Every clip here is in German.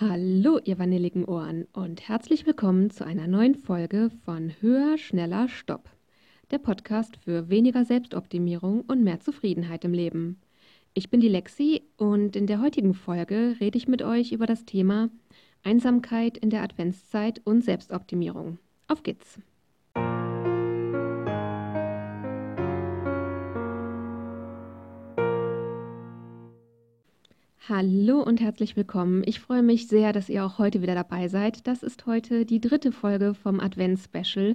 Hallo, ihr vanilligen Ohren und herzlich willkommen zu einer neuen Folge von Höher, Schneller, Stopp. Der Podcast für weniger Selbstoptimierung und mehr Zufriedenheit im Leben. Ich bin die Lexi und in der heutigen Folge rede ich mit euch über das Thema Einsamkeit in der Adventszeit und Selbstoptimierung. Auf geht's! Hallo und herzlich willkommen. Ich freue mich sehr, dass ihr auch heute wieder dabei seid. Das ist heute die dritte Folge vom Advents-Special.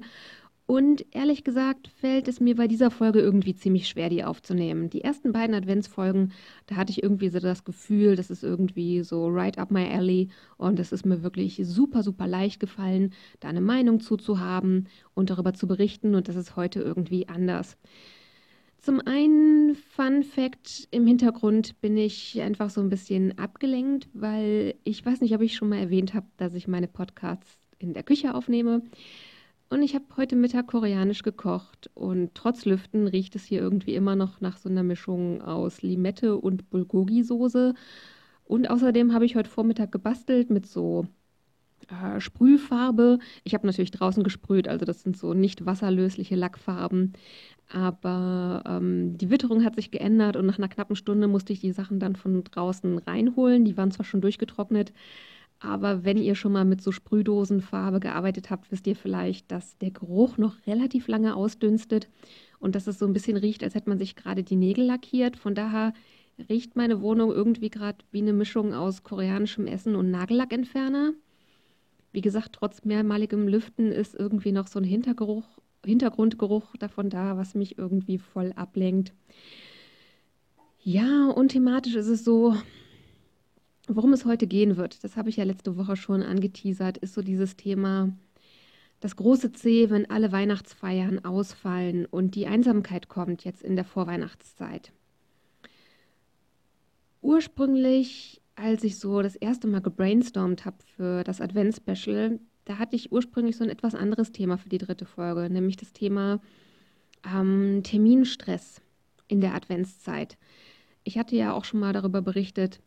Und ehrlich gesagt fällt es mir bei dieser Folge irgendwie ziemlich schwer, die aufzunehmen. Die ersten beiden Adventsfolgen, da hatte ich irgendwie so das Gefühl, das ist irgendwie so right up my alley. Und es ist mir wirklich super, super leicht gefallen, da eine Meinung zuzuhaben und darüber zu berichten. Und das ist heute irgendwie anders. Zum einen, Fun Fact: Im Hintergrund bin ich einfach so ein bisschen abgelenkt, weil ich weiß nicht, ob ich schon mal erwähnt habe, dass ich meine Podcasts in der Küche aufnehme. Und ich habe heute Mittag koreanisch gekocht und trotz Lüften riecht es hier irgendwie immer noch nach so einer Mischung aus Limette und Bulgogi-Soße. Und außerdem habe ich heute Vormittag gebastelt mit so äh, Sprühfarbe. Ich habe natürlich draußen gesprüht, also das sind so nicht wasserlösliche Lackfarben. Aber ähm, die Witterung hat sich geändert und nach einer knappen Stunde musste ich die Sachen dann von draußen reinholen. Die waren zwar schon durchgetrocknet, aber wenn ihr schon mal mit so Sprühdosenfarbe gearbeitet habt, wisst ihr vielleicht, dass der Geruch noch relativ lange ausdünstet und dass es so ein bisschen riecht, als hätte man sich gerade die Nägel lackiert. Von daher riecht meine Wohnung irgendwie gerade wie eine Mischung aus koreanischem Essen und Nagellackentferner. Wie gesagt, trotz mehrmaligem Lüften ist irgendwie noch so ein Hintergeruch, Hintergrundgeruch davon da, was mich irgendwie voll ablenkt. Ja, und thematisch ist es so, worum es heute gehen wird, das habe ich ja letzte Woche schon angeteasert, ist so dieses Thema, das große C, wenn alle Weihnachtsfeiern ausfallen und die Einsamkeit kommt jetzt in der Vorweihnachtszeit. Ursprünglich als ich so das erste Mal gebrainstormt habe für das Advents-Special, da hatte ich ursprünglich so ein etwas anderes Thema für die dritte Folge, nämlich das Thema ähm, Terminstress in der Adventszeit. Ich hatte ja auch schon mal darüber berichtet,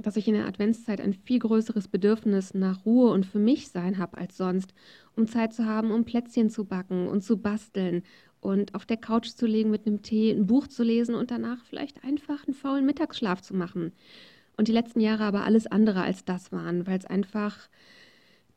dass ich in der Adventszeit ein viel größeres Bedürfnis nach Ruhe und für mich sein habe als sonst, um Zeit zu haben, um Plätzchen zu backen und zu basteln und auf der Couch zu legen mit einem Tee, ein Buch zu lesen und danach vielleicht einfach einen faulen Mittagsschlaf zu machen. Und die letzten Jahre aber alles andere als das waren, weil es einfach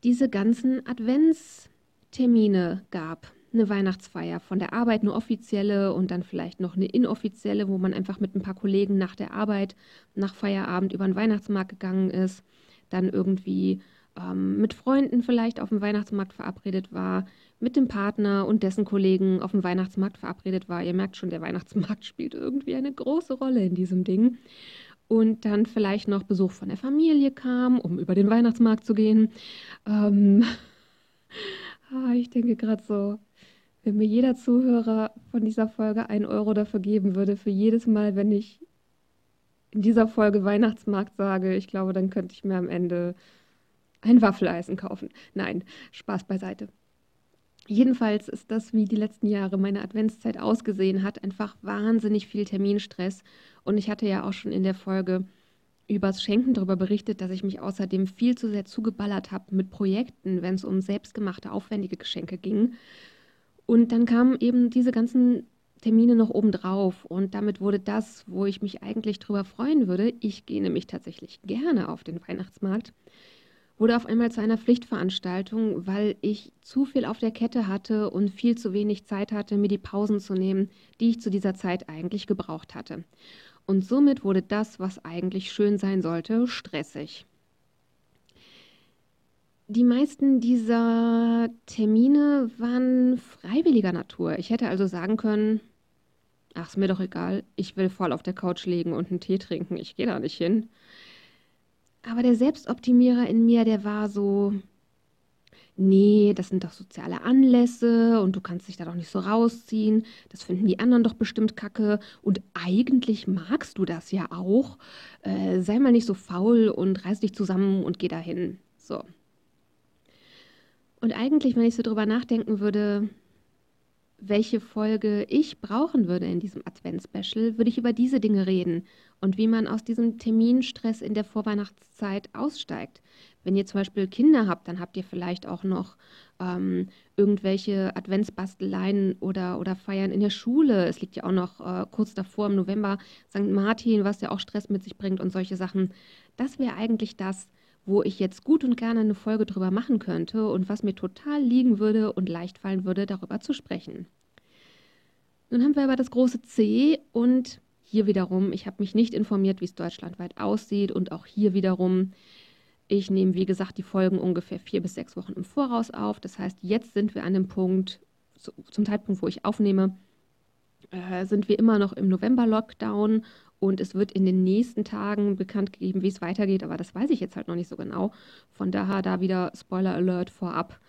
diese ganzen Adventstermine gab. Eine Weihnachtsfeier von der Arbeit, eine offizielle und dann vielleicht noch eine inoffizielle, wo man einfach mit ein paar Kollegen nach der Arbeit, nach Feierabend über den Weihnachtsmarkt gegangen ist, dann irgendwie ähm, mit Freunden vielleicht auf dem Weihnachtsmarkt verabredet war, mit dem Partner und dessen Kollegen auf dem Weihnachtsmarkt verabredet war. Ihr merkt schon, der Weihnachtsmarkt spielt irgendwie eine große Rolle in diesem Ding und dann vielleicht noch Besuch von der Familie kam, um über den Weihnachtsmarkt zu gehen. Ähm, ah, ich denke gerade so, wenn mir jeder Zuhörer von dieser Folge ein Euro dafür geben würde, für jedes Mal, wenn ich in dieser Folge Weihnachtsmarkt sage, ich glaube, dann könnte ich mir am Ende ein Waffeleisen kaufen. Nein, Spaß beiseite. Jedenfalls ist das, wie die letzten Jahre meine Adventszeit ausgesehen hat, einfach wahnsinnig viel Terminstress. Und ich hatte ja auch schon in der Folge übers Schenken darüber berichtet, dass ich mich außerdem viel zu sehr zugeballert habe mit Projekten, wenn es um selbstgemachte, aufwendige Geschenke ging. Und dann kamen eben diese ganzen Termine noch obendrauf. Und damit wurde das, wo ich mich eigentlich drüber freuen würde, ich gehe nämlich tatsächlich gerne auf den Weihnachtsmarkt, wurde auf einmal zu einer Pflichtveranstaltung, weil ich zu viel auf der Kette hatte und viel zu wenig Zeit hatte, mir die Pausen zu nehmen, die ich zu dieser Zeit eigentlich gebraucht hatte. Und somit wurde das, was eigentlich schön sein sollte, stressig. Die meisten dieser Termine waren freiwilliger Natur. Ich hätte also sagen können, ach, ist mir doch egal, ich will voll auf der Couch liegen und einen Tee trinken, ich gehe da nicht hin. Aber der Selbstoptimierer in mir, der war so, nee, das sind doch soziale Anlässe und du kannst dich da doch nicht so rausziehen. Das finden die anderen doch bestimmt kacke. Und eigentlich magst du das ja auch. Äh, sei mal nicht so faul und reiß dich zusammen und geh dahin. So. Und eigentlich, wenn ich so drüber nachdenken würde, welche Folge ich brauchen würde in diesem Advents-Special, würde ich über diese Dinge reden und wie man aus diesem Terminstress in der Vorweihnachtszeit aussteigt. Wenn ihr zum Beispiel Kinder habt, dann habt ihr vielleicht auch noch ähm, irgendwelche Adventsbasteleien oder, oder Feiern in der Schule. Es liegt ja auch noch äh, kurz davor im November St. Martin, was ja auch Stress mit sich bringt und solche Sachen. Das wäre eigentlich das, wo ich jetzt gut und gerne eine Folge drüber machen könnte und was mir total liegen würde und leicht fallen würde, darüber zu sprechen. Nun haben wir aber das große C und hier wiederum, ich habe mich nicht informiert, wie es deutschlandweit aussieht und auch hier wiederum, ich nehme wie gesagt die Folgen ungefähr vier bis sechs Wochen im Voraus auf. Das heißt, jetzt sind wir an dem Punkt, zum Zeitpunkt, wo ich aufnehme, äh, sind wir immer noch im November-Lockdown und es wird in den nächsten Tagen bekannt gegeben, wie es weitergeht, aber das weiß ich jetzt halt noch nicht so genau. Von daher da wieder Spoiler Alert vorab.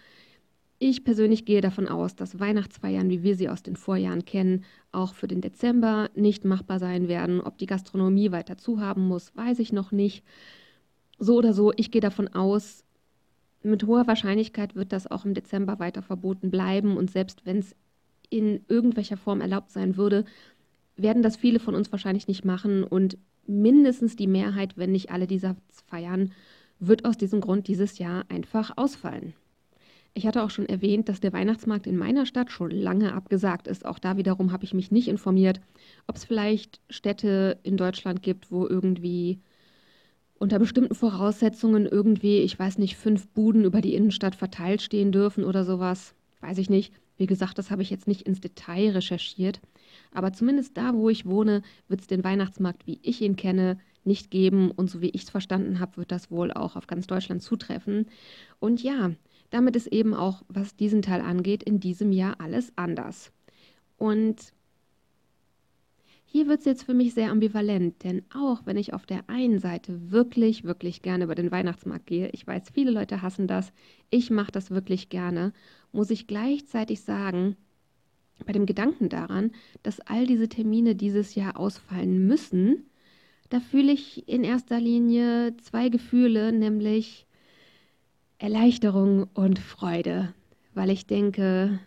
Ich persönlich gehe davon aus, dass Weihnachtsfeiern, wie wir sie aus den Vorjahren kennen, auch für den Dezember nicht machbar sein werden. Ob die Gastronomie weiter zu haben muss, weiß ich noch nicht. So oder so, ich gehe davon aus, mit hoher Wahrscheinlichkeit wird das auch im Dezember weiter verboten bleiben und selbst wenn es in irgendwelcher Form erlaubt sein würde, werden das viele von uns wahrscheinlich nicht machen und mindestens die Mehrheit, wenn nicht alle dieser feiern, wird aus diesem Grund dieses Jahr einfach ausfallen. Ich hatte auch schon erwähnt, dass der Weihnachtsmarkt in meiner Stadt schon lange abgesagt ist. Auch da wiederum habe ich mich nicht informiert, ob es vielleicht Städte in Deutschland gibt, wo irgendwie unter bestimmten Voraussetzungen irgendwie, ich weiß nicht, fünf Buden über die Innenstadt verteilt stehen dürfen oder sowas. Weiß ich nicht. Wie gesagt, das habe ich jetzt nicht ins Detail recherchiert. Aber zumindest da, wo ich wohne, wird es den Weihnachtsmarkt, wie ich ihn kenne, nicht geben. Und so wie ich es verstanden habe, wird das wohl auch auf ganz Deutschland zutreffen. Und ja, damit ist eben auch, was diesen Teil angeht, in diesem Jahr alles anders. Und hier wird es jetzt für mich sehr ambivalent, denn auch wenn ich auf der einen Seite wirklich, wirklich gerne über den Weihnachtsmarkt gehe, ich weiß, viele Leute hassen das, ich mache das wirklich gerne, muss ich gleichzeitig sagen, bei dem Gedanken daran, dass all diese Termine dieses Jahr ausfallen müssen, da fühle ich in erster Linie zwei Gefühle, nämlich Erleichterung und Freude, weil ich denke,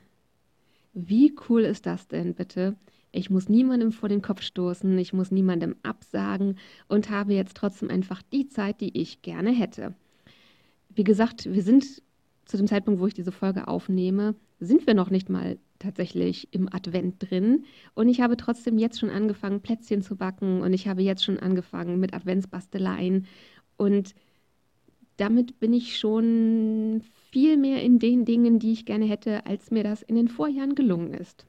wie cool ist das denn bitte? Ich muss niemandem vor den Kopf stoßen, ich muss niemandem absagen und habe jetzt trotzdem einfach die Zeit, die ich gerne hätte. Wie gesagt, wir sind zu dem Zeitpunkt, wo ich diese Folge aufnehme, sind wir noch nicht mal tatsächlich im Advent drin. Und ich habe trotzdem jetzt schon angefangen, Plätzchen zu backen und ich habe jetzt schon angefangen mit Adventsbasteleien. Und damit bin ich schon viel mehr in den Dingen, die ich gerne hätte, als mir das in den Vorjahren gelungen ist.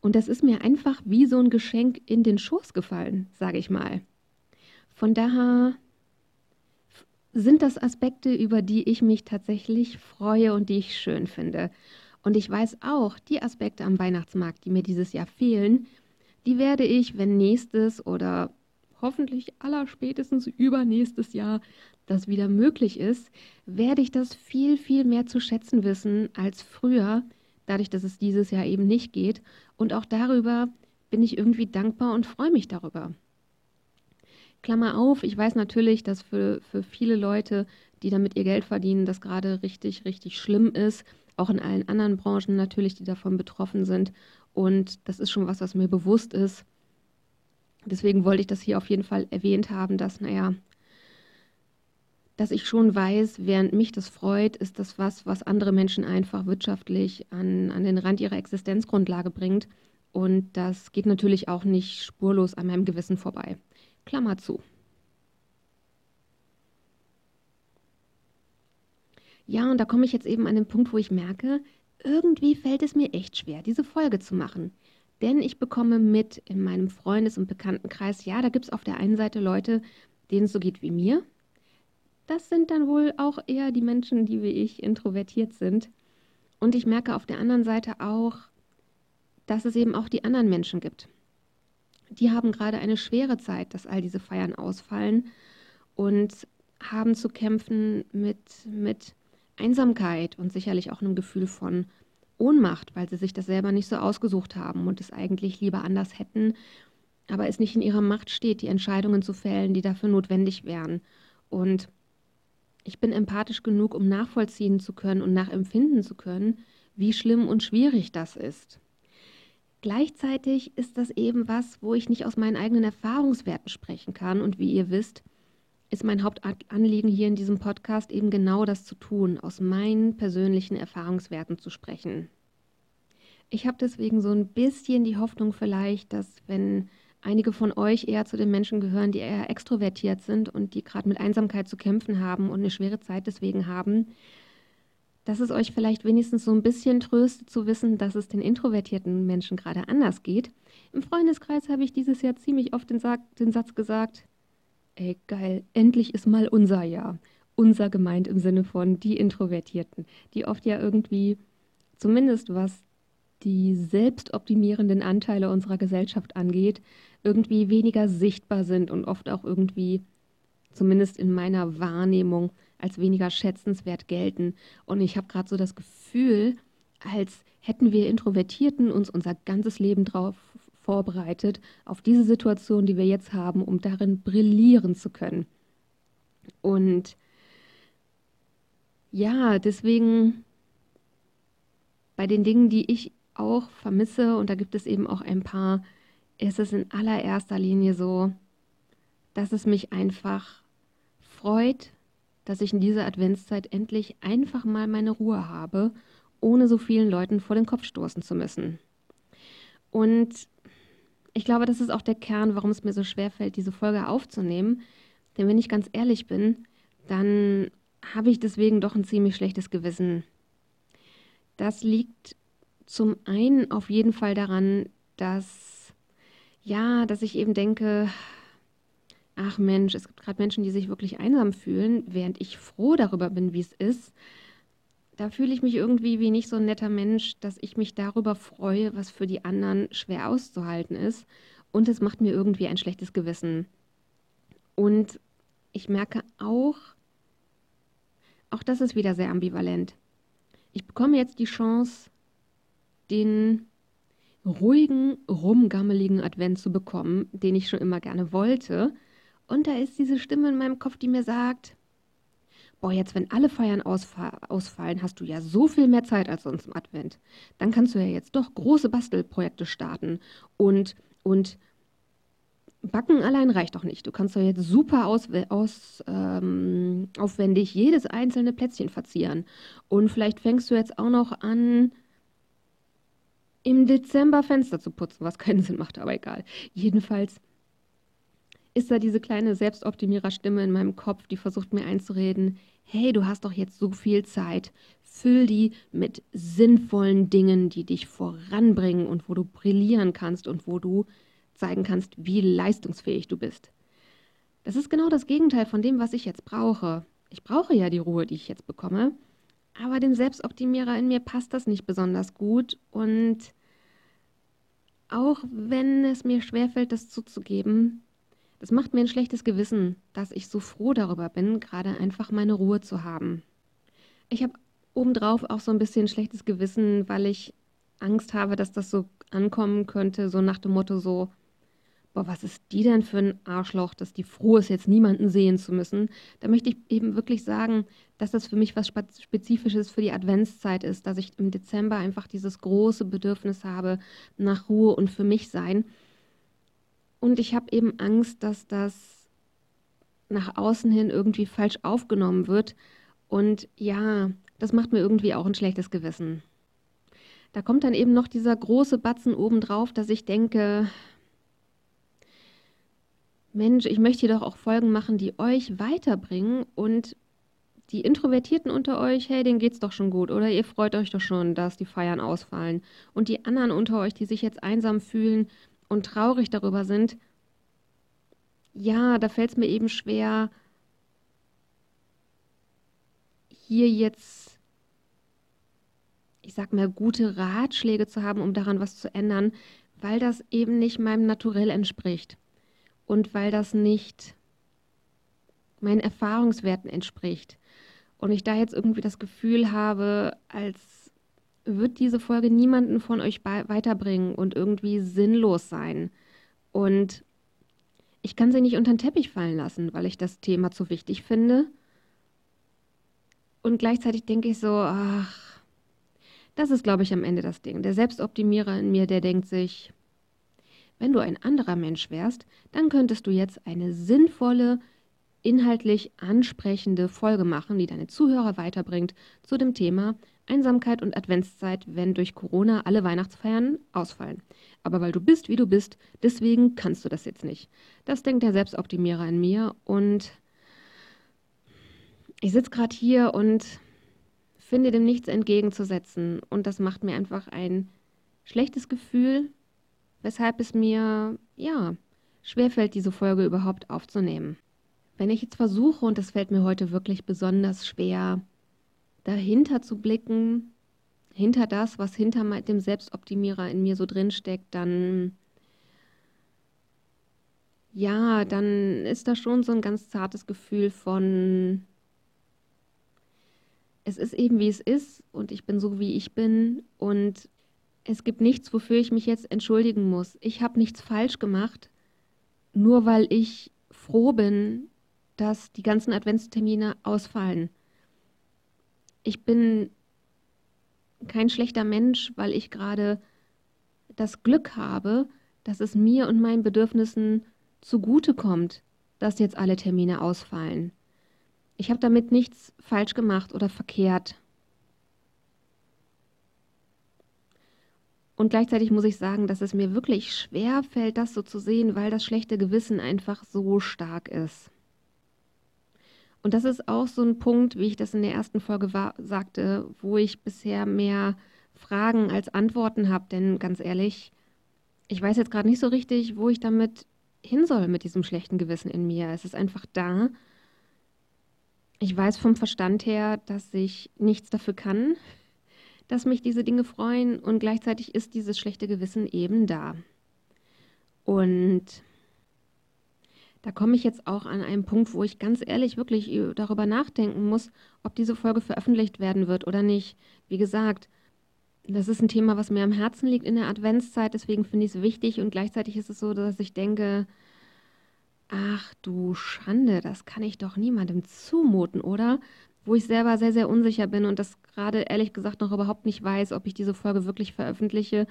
Und das ist mir einfach wie so ein Geschenk in den Schoß gefallen, sage ich mal. Von daher sind das Aspekte, über die ich mich tatsächlich freue und die ich schön finde. Und ich weiß auch, die Aspekte am Weihnachtsmarkt, die mir dieses Jahr fehlen, die werde ich, wenn nächstes oder hoffentlich allerspätestens übernächstes Jahr das wieder möglich ist, werde ich das viel, viel mehr zu schätzen wissen als früher, dadurch, dass es dieses Jahr eben nicht geht. Und auch darüber bin ich irgendwie dankbar und freue mich darüber. Klammer auf, ich weiß natürlich, dass für, für viele Leute, die damit ihr Geld verdienen, das gerade richtig, richtig schlimm ist. Auch in allen anderen Branchen natürlich, die davon betroffen sind. Und das ist schon was, was mir bewusst ist. Deswegen wollte ich das hier auf jeden Fall erwähnt haben, dass, naja, dass ich schon weiß, während mich das freut, ist das was, was andere Menschen einfach wirtschaftlich an, an den Rand ihrer Existenzgrundlage bringt. Und das geht natürlich auch nicht spurlos an meinem Gewissen vorbei. Klammer zu. Ja, und da komme ich jetzt eben an den Punkt, wo ich merke, irgendwie fällt es mir echt schwer, diese Folge zu machen. Denn ich bekomme mit in meinem Freundes- und Bekanntenkreis, ja, da gibt es auf der einen Seite Leute, denen es so geht wie mir. Das sind dann wohl auch eher die Menschen, die wie ich introvertiert sind. Und ich merke auf der anderen Seite auch, dass es eben auch die anderen Menschen gibt die haben gerade eine schwere Zeit, dass all diese Feiern ausfallen und haben zu kämpfen mit, mit Einsamkeit und sicherlich auch einem Gefühl von Ohnmacht, weil sie sich das selber nicht so ausgesucht haben und es eigentlich lieber anders hätten, aber es nicht in ihrer Macht steht, die Entscheidungen zu fällen, die dafür notwendig wären. Und ich bin empathisch genug, um nachvollziehen zu können und nachempfinden zu können, wie schlimm und schwierig das ist. Gleichzeitig ist das eben was, wo ich nicht aus meinen eigenen Erfahrungswerten sprechen kann. Und wie ihr wisst, ist mein Hauptanliegen hier in diesem Podcast eben genau das zu tun, aus meinen persönlichen Erfahrungswerten zu sprechen. Ich habe deswegen so ein bisschen die Hoffnung vielleicht, dass wenn einige von euch eher zu den Menschen gehören, die eher extrovertiert sind und die gerade mit Einsamkeit zu kämpfen haben und eine schwere Zeit deswegen haben, dass es euch vielleicht wenigstens so ein bisschen tröstet zu wissen, dass es den introvertierten Menschen gerade anders geht. Im Freundeskreis habe ich dieses Jahr ziemlich oft den, Sa den Satz gesagt, ey geil, endlich ist mal unser Jahr. Unser gemeint im Sinne von die Introvertierten, die oft ja irgendwie, zumindest was die selbstoptimierenden Anteile unserer Gesellschaft angeht, irgendwie weniger sichtbar sind und oft auch irgendwie, zumindest in meiner Wahrnehmung, als weniger schätzenswert gelten. Und ich habe gerade so das Gefühl, als hätten wir Introvertierten uns unser ganzes Leben darauf vorbereitet, auf diese Situation, die wir jetzt haben, um darin brillieren zu können. Und ja, deswegen bei den Dingen, die ich auch vermisse, und da gibt es eben auch ein paar, ist es in allererster Linie so, dass es mich einfach freut, dass ich in dieser Adventszeit endlich einfach mal meine Ruhe habe, ohne so vielen Leuten vor den Kopf stoßen zu müssen. Und ich glaube, das ist auch der Kern, warum es mir so schwer fällt, diese Folge aufzunehmen. Denn wenn ich ganz ehrlich bin, dann habe ich deswegen doch ein ziemlich schlechtes Gewissen. Das liegt zum einen auf jeden Fall daran, dass, ja, dass ich eben denke, ach Mensch, es gibt gerade Menschen, die sich wirklich einsam fühlen, während ich froh darüber bin, wie es ist. Da fühle ich mich irgendwie wie nicht so ein netter Mensch, dass ich mich darüber freue, was für die anderen schwer auszuhalten ist. Und es macht mir irgendwie ein schlechtes Gewissen. Und ich merke auch, auch das ist wieder sehr ambivalent. Ich bekomme jetzt die Chance, den ruhigen, rumgammeligen Advent zu bekommen, den ich schon immer gerne wollte. Und da ist diese Stimme in meinem Kopf, die mir sagt, boah, jetzt wenn alle Feiern ausfa ausfallen, hast du ja so viel mehr Zeit als sonst im Advent. Dann kannst du ja jetzt doch große Bastelprojekte starten und, und Backen allein reicht doch nicht. Du kannst doch jetzt super aus, aus, ähm, aufwendig jedes einzelne Plätzchen verzieren. Und vielleicht fängst du jetzt auch noch an, im Dezember Fenster zu putzen, was keinen Sinn macht, aber egal. Jedenfalls ist da diese kleine Selbstoptimierer-Stimme in meinem Kopf, die versucht mir einzureden, hey, du hast doch jetzt so viel Zeit, füll die mit sinnvollen Dingen, die dich voranbringen und wo du brillieren kannst und wo du zeigen kannst, wie leistungsfähig du bist. Das ist genau das Gegenteil von dem, was ich jetzt brauche. Ich brauche ja die Ruhe, die ich jetzt bekomme, aber dem Selbstoptimierer in mir passt das nicht besonders gut und auch wenn es mir schwerfällt, das zuzugeben, das macht mir ein schlechtes Gewissen, dass ich so froh darüber bin, gerade einfach meine Ruhe zu haben. Ich habe obendrauf auch so ein bisschen schlechtes Gewissen, weil ich Angst habe, dass das so ankommen könnte, so nach dem Motto so, boah, was ist die denn für ein Arschloch, dass die froh ist, jetzt niemanden sehen zu müssen. Da möchte ich eben wirklich sagen, dass das für mich was Spezifisches für die Adventszeit ist, dass ich im Dezember einfach dieses große Bedürfnis habe nach Ruhe und für mich sein. Und ich habe eben Angst, dass das nach außen hin irgendwie falsch aufgenommen wird. Und ja, das macht mir irgendwie auch ein schlechtes Gewissen. Da kommt dann eben noch dieser große Batzen obendrauf, dass ich denke, Mensch, ich möchte hier doch auch Folgen machen, die euch weiterbringen und die Introvertierten unter euch, hey, denen geht's doch schon gut, oder ihr freut euch doch schon, dass die Feiern ausfallen. Und die anderen unter euch, die sich jetzt einsam fühlen, und traurig darüber sind, ja, da fällt es mir eben schwer, hier jetzt, ich sag mal, gute Ratschläge zu haben, um daran was zu ändern, weil das eben nicht meinem Naturell entspricht und weil das nicht meinen Erfahrungswerten entspricht. Und ich da jetzt irgendwie das Gefühl habe, als wird diese Folge niemanden von euch weiterbringen und irgendwie sinnlos sein. Und ich kann sie nicht unter den Teppich fallen lassen, weil ich das Thema zu wichtig finde. Und gleichzeitig denke ich so, ach, Das ist, glaube ich, am Ende das Ding. Der Selbstoptimierer in mir, der denkt sich, wenn du ein anderer Mensch wärst, dann könntest du jetzt eine sinnvolle, inhaltlich ansprechende Folge machen, die deine Zuhörer weiterbringt zu dem Thema Einsamkeit und Adventszeit, wenn durch Corona alle Weihnachtsfeiern ausfallen. Aber weil du bist, wie du bist, deswegen kannst du das jetzt nicht. Das denkt der Selbstoptimierer in mir und ich sitze gerade hier und finde dem nichts entgegenzusetzen und das macht mir einfach ein schlechtes Gefühl, weshalb es mir, ja, schwerfällt, diese Folge überhaupt aufzunehmen. Wenn ich jetzt versuche, und das fällt mir heute wirklich besonders schwer, dahinter zu blicken, hinter das, was hinter dem Selbstoptimierer in mir so drinsteckt, dann ja, dann ist da schon so ein ganz zartes Gefühl von, es ist eben wie es ist und ich bin so wie ich bin und es gibt nichts, wofür ich mich jetzt entschuldigen muss. Ich habe nichts falsch gemacht, nur weil ich froh bin, dass die ganzen Adventstermine ausfallen ich bin kein schlechter Mensch, weil ich gerade das Glück habe, dass es mir und meinen Bedürfnissen zugutekommt, dass jetzt alle Termine ausfallen. Ich habe damit nichts falsch gemacht oder verkehrt. Und gleichzeitig muss ich sagen, dass es mir wirklich schwer fällt, das so zu sehen, weil das schlechte Gewissen einfach so stark ist. Und das ist auch so ein Punkt, wie ich das in der ersten Folge war, sagte, wo ich bisher mehr Fragen als Antworten habe. Denn ganz ehrlich, ich weiß jetzt gerade nicht so richtig, wo ich damit hin soll mit diesem schlechten Gewissen in mir. Es ist einfach da. Ich weiß vom Verstand her, dass ich nichts dafür kann, dass mich diese Dinge freuen und gleichzeitig ist dieses schlechte Gewissen eben da. Und da komme ich jetzt auch an einen Punkt, wo ich ganz ehrlich wirklich darüber nachdenken muss, ob diese Folge veröffentlicht werden wird oder nicht. Wie gesagt, das ist ein Thema, was mir am Herzen liegt in der Adventszeit, deswegen finde ich es wichtig und gleichzeitig ist es so, dass ich denke, ach du Schande, das kann ich doch niemandem zumuten, oder? Wo ich selber sehr, sehr unsicher bin und das gerade ehrlich gesagt noch überhaupt nicht weiß, ob ich diese Folge wirklich veröffentliche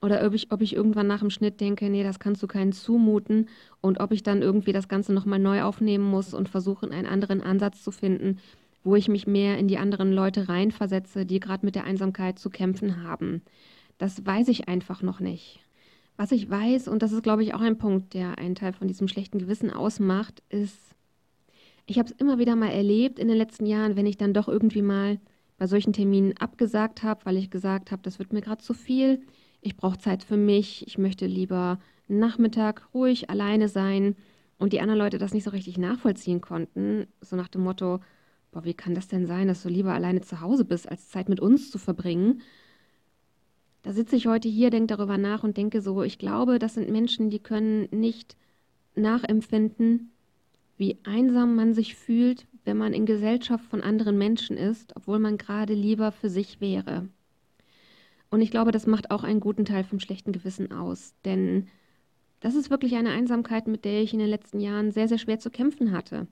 oder ob ich, ob ich irgendwann nach dem Schnitt denke, nee, das kannst du keinen zumuten. Und ob ich dann irgendwie das Ganze nochmal neu aufnehmen muss und versuche, einen anderen Ansatz zu finden, wo ich mich mehr in die anderen Leute reinversetze, die gerade mit der Einsamkeit zu kämpfen haben. Das weiß ich einfach noch nicht. Was ich weiß, und das ist, glaube ich, auch ein Punkt, der einen Teil von diesem schlechten Gewissen ausmacht, ist, ich habe es immer wieder mal erlebt in den letzten Jahren, wenn ich dann doch irgendwie mal bei solchen Terminen abgesagt habe, weil ich gesagt habe, das wird mir gerade zu viel ich brauche Zeit für mich, ich möchte lieber Nachmittag ruhig alleine sein und die anderen Leute das nicht so richtig nachvollziehen konnten, so nach dem Motto, boah, wie kann das denn sein, dass du lieber alleine zu Hause bist, als Zeit mit uns zu verbringen? Da sitze ich heute hier, denke darüber nach und denke so, ich glaube, das sind Menschen, die können nicht nachempfinden, wie einsam man sich fühlt, wenn man in Gesellschaft von anderen Menschen ist, obwohl man gerade lieber für sich wäre. Und ich glaube, das macht auch einen guten Teil vom schlechten Gewissen aus. Denn das ist wirklich eine Einsamkeit, mit der ich in den letzten Jahren sehr, sehr schwer zu kämpfen hatte.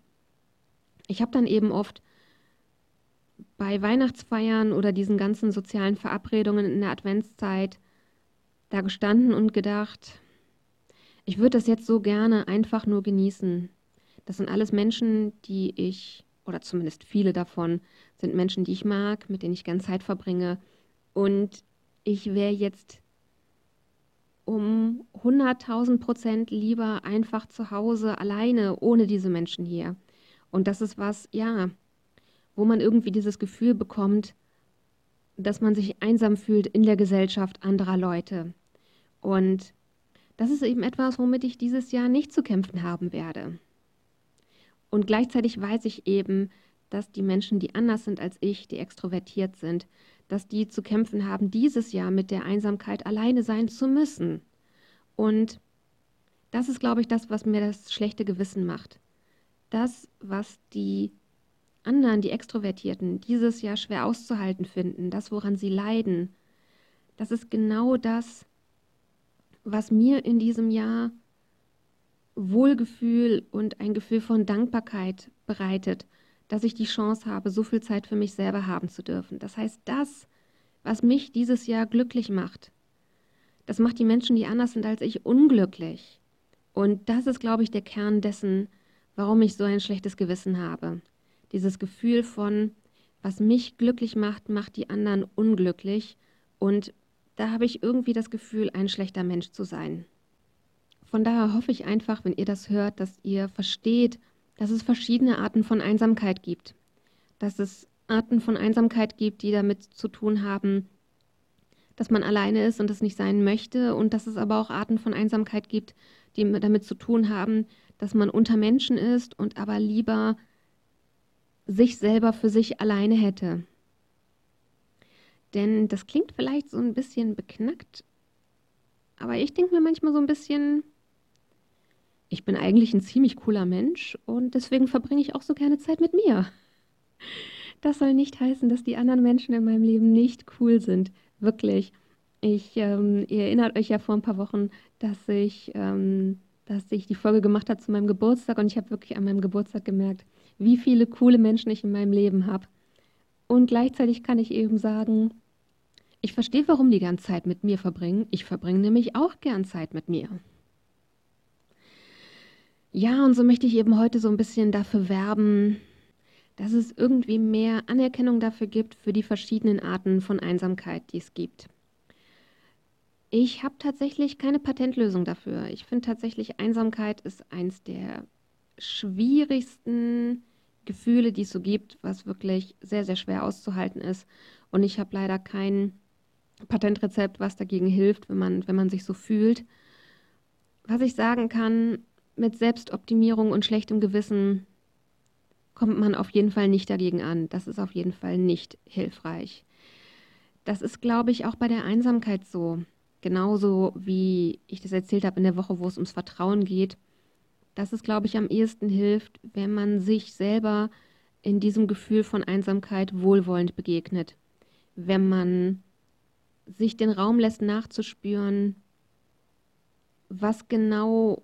Ich habe dann eben oft bei Weihnachtsfeiern oder diesen ganzen sozialen Verabredungen in der Adventszeit da gestanden und gedacht, ich würde das jetzt so gerne einfach nur genießen. Das sind alles Menschen, die ich, oder zumindest viele davon, sind Menschen, die ich mag, mit denen ich gern Zeit verbringe. Und ich wäre jetzt um 100.000 Prozent lieber einfach zu Hause alleine ohne diese Menschen hier. Und das ist was, ja, wo man irgendwie dieses Gefühl bekommt, dass man sich einsam fühlt in der Gesellschaft anderer Leute. Und das ist eben etwas, womit ich dieses Jahr nicht zu kämpfen haben werde. Und gleichzeitig weiß ich eben, dass die Menschen, die anders sind als ich, die extrovertiert sind, dass die zu kämpfen haben, dieses Jahr mit der Einsamkeit alleine sein zu müssen. Und das ist, glaube ich, das, was mir das schlechte Gewissen macht. Das, was die anderen, die Extrovertierten, dieses Jahr schwer auszuhalten finden, das, woran sie leiden, das ist genau das, was mir in diesem Jahr Wohlgefühl und ein Gefühl von Dankbarkeit bereitet dass ich die Chance habe, so viel Zeit für mich selber haben zu dürfen. Das heißt, das, was mich dieses Jahr glücklich macht. Das macht die Menschen, die anders sind als ich, unglücklich. Und das ist, glaube ich, der Kern dessen, warum ich so ein schlechtes Gewissen habe. Dieses Gefühl von, was mich glücklich macht, macht die anderen unglücklich. Und da habe ich irgendwie das Gefühl, ein schlechter Mensch zu sein. Von daher hoffe ich einfach, wenn ihr das hört, dass ihr versteht, dass es verschiedene Arten von Einsamkeit gibt. Dass es Arten von Einsamkeit gibt, die damit zu tun haben, dass man alleine ist und es nicht sein möchte. Und dass es aber auch Arten von Einsamkeit gibt, die damit zu tun haben, dass man unter Menschen ist und aber lieber sich selber für sich alleine hätte. Denn das klingt vielleicht so ein bisschen beknackt, aber ich denke mir manchmal so ein bisschen, ich bin eigentlich ein ziemlich cooler Mensch und deswegen verbringe ich auch so gerne Zeit mit mir. Das soll nicht heißen, dass die anderen Menschen in meinem Leben nicht cool sind. Wirklich. Ich, ähm, ihr erinnert euch ja vor ein paar Wochen, dass ich, ähm, dass ich die Folge gemacht habe zu meinem Geburtstag und ich habe wirklich an meinem Geburtstag gemerkt, wie viele coole Menschen ich in meinem Leben habe. Und gleichzeitig kann ich eben sagen, ich verstehe, warum die gern Zeit mit mir verbringen. Ich verbringe nämlich auch gern Zeit mit mir. Ja, und so möchte ich eben heute so ein bisschen dafür werben, dass es irgendwie mehr Anerkennung dafür gibt für die verschiedenen Arten von Einsamkeit, die es gibt. Ich habe tatsächlich keine Patentlösung dafür. Ich finde tatsächlich, Einsamkeit ist eins der schwierigsten Gefühle, die es so gibt, was wirklich sehr, sehr schwer auszuhalten ist. Und ich habe leider kein Patentrezept, was dagegen hilft, wenn man, wenn man sich so fühlt. Was ich sagen kann, mit Selbstoptimierung und schlechtem Gewissen kommt man auf jeden Fall nicht dagegen an. Das ist auf jeden Fall nicht hilfreich. Das ist, glaube ich, auch bei der Einsamkeit so. Genauso wie ich das erzählt habe in der Woche, wo es ums Vertrauen geht. Dass es, glaube ich, am ehesten hilft, wenn man sich selber in diesem Gefühl von Einsamkeit wohlwollend begegnet. Wenn man sich den Raum lässt nachzuspüren, was genau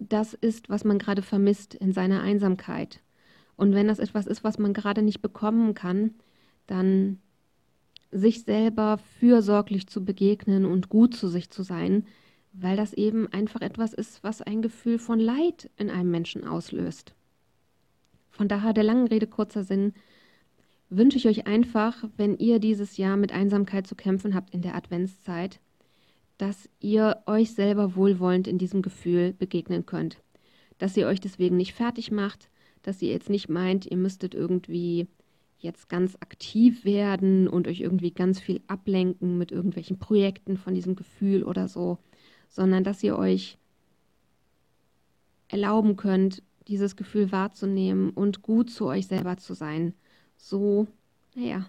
das ist, was man gerade vermisst in seiner Einsamkeit. Und wenn das etwas ist, was man gerade nicht bekommen kann, dann sich selber fürsorglich zu begegnen und gut zu sich zu sein, weil das eben einfach etwas ist, was ein Gefühl von Leid in einem Menschen auslöst. Von daher der langen Rede kurzer Sinn, wünsche ich euch einfach, wenn ihr dieses Jahr mit Einsamkeit zu kämpfen habt in der Adventszeit, dass ihr euch selber wohlwollend in diesem Gefühl begegnen könnt. Dass ihr euch deswegen nicht fertig macht, dass ihr jetzt nicht meint, ihr müsstet irgendwie jetzt ganz aktiv werden und euch irgendwie ganz viel ablenken mit irgendwelchen Projekten von diesem Gefühl oder so, sondern dass ihr euch erlauben könnt, dieses Gefühl wahrzunehmen und gut zu euch selber zu sein. So, naja,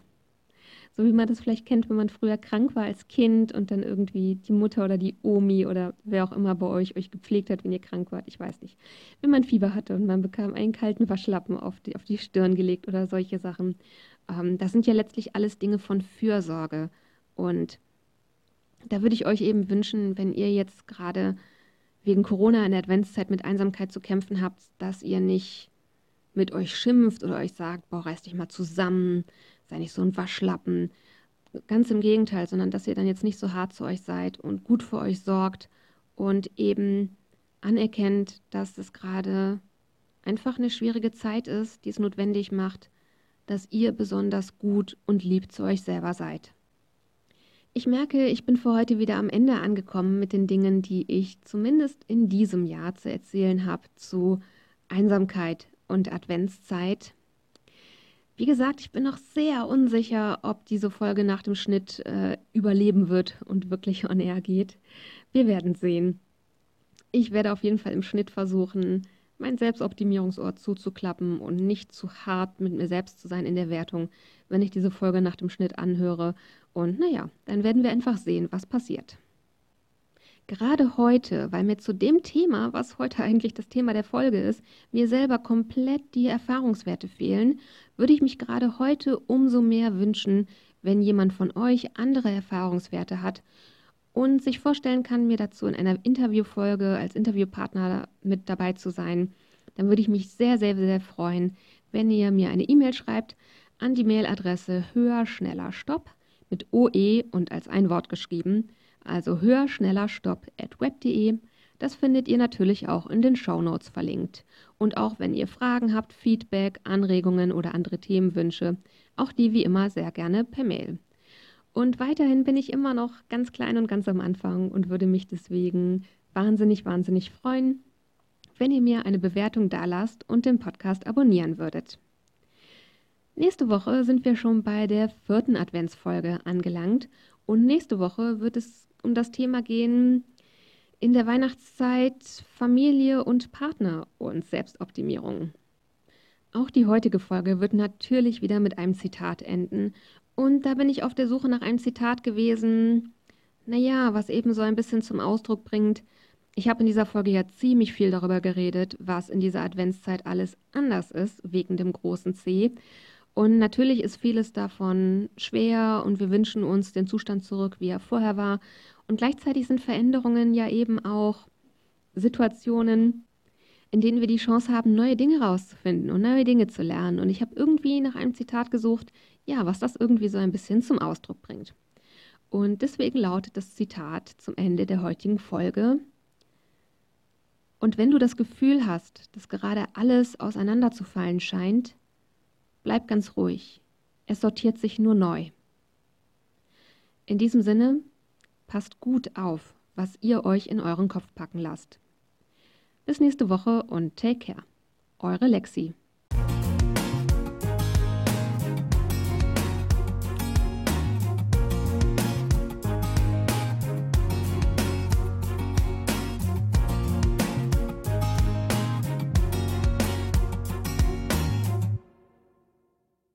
so wie man das vielleicht kennt, wenn man früher krank war als Kind und dann irgendwie die Mutter oder die Omi oder wer auch immer bei euch euch gepflegt hat, wenn ihr krank wart. Ich weiß nicht. Wenn man Fieber hatte und man bekam einen kalten Waschlappen auf die, auf die Stirn gelegt oder solche Sachen. Ähm, das sind ja letztlich alles Dinge von Fürsorge. Und da würde ich euch eben wünschen, wenn ihr jetzt gerade wegen Corona in der Adventszeit mit Einsamkeit zu kämpfen habt, dass ihr nicht mit euch schimpft oder euch sagt, boah, reiß dich mal zusammen, sei nicht so ein Waschlappen. Ganz im Gegenteil, sondern dass ihr dann jetzt nicht so hart zu euch seid und gut für euch sorgt und eben anerkennt, dass es gerade einfach eine schwierige Zeit ist, die es notwendig macht, dass ihr besonders gut und lieb zu euch selber seid. Ich merke, ich bin für heute wieder am Ende angekommen mit den Dingen, die ich zumindest in diesem Jahr zu erzählen habe zu Einsamkeit und Adventszeit. Wie gesagt, ich bin noch sehr unsicher, ob diese Folge nach dem Schnitt äh, überleben wird und wirklich on air geht. Wir werden sehen. Ich werde auf jeden Fall im Schnitt versuchen, mein Selbstoptimierungsort zuzuklappen und nicht zu hart mit mir selbst zu sein in der Wertung, wenn ich diese Folge nach dem Schnitt anhöre. Und naja, dann werden wir einfach sehen, was passiert. Gerade heute, weil mir zu dem Thema, was heute eigentlich das Thema der Folge ist, mir selber komplett die Erfahrungswerte fehlen, würde ich mich gerade heute umso mehr wünschen, wenn jemand von euch andere Erfahrungswerte hat und sich vorstellen kann, mir dazu in einer Interviewfolge als Interviewpartner mit dabei zu sein, dann würde ich mich sehr, sehr, sehr freuen, wenn ihr mir eine E-Mail schreibt an die Mailadresse höher, schneller, stopp mit OE und als ein Wort geschrieben, also höher, schneller, stopp at web.de. Das findet ihr natürlich auch in den Show Notes verlinkt. Und auch wenn ihr Fragen habt, Feedback, Anregungen oder andere Themenwünsche, auch die wie immer sehr gerne per Mail. Und weiterhin bin ich immer noch ganz klein und ganz am Anfang und würde mich deswegen wahnsinnig, wahnsinnig freuen, wenn ihr mir eine Bewertung dalasst und den Podcast abonnieren würdet. Nächste Woche sind wir schon bei der vierten Adventsfolge angelangt und nächste Woche wird es um das Thema gehen in der Weihnachtszeit Familie und Partner und Selbstoptimierung. Auch die heutige Folge wird natürlich wieder mit einem Zitat enden und da bin ich auf der Suche nach einem Zitat gewesen, naja, was eben so ein bisschen zum Ausdruck bringt, ich habe in dieser Folge ja ziemlich viel darüber geredet, was in dieser Adventszeit alles anders ist, wegen dem großen C. Und natürlich ist vieles davon schwer und wir wünschen uns den Zustand zurück, wie er vorher war. Und gleichzeitig sind Veränderungen ja eben auch Situationen, in denen wir die Chance haben, neue Dinge rauszufinden und neue Dinge zu lernen. Und ich habe irgendwie nach einem Zitat gesucht, ja, was das irgendwie so ein bisschen zum Ausdruck bringt. Und deswegen lautet das Zitat zum Ende der heutigen Folge, und wenn du das Gefühl hast, dass gerade alles auseinanderzufallen scheint, bleib ganz ruhig. Es sortiert sich nur neu. In diesem Sinne, passt gut auf, was ihr euch in euren Kopf packen lasst. Bis nächste Woche und take care. Eure Lexi.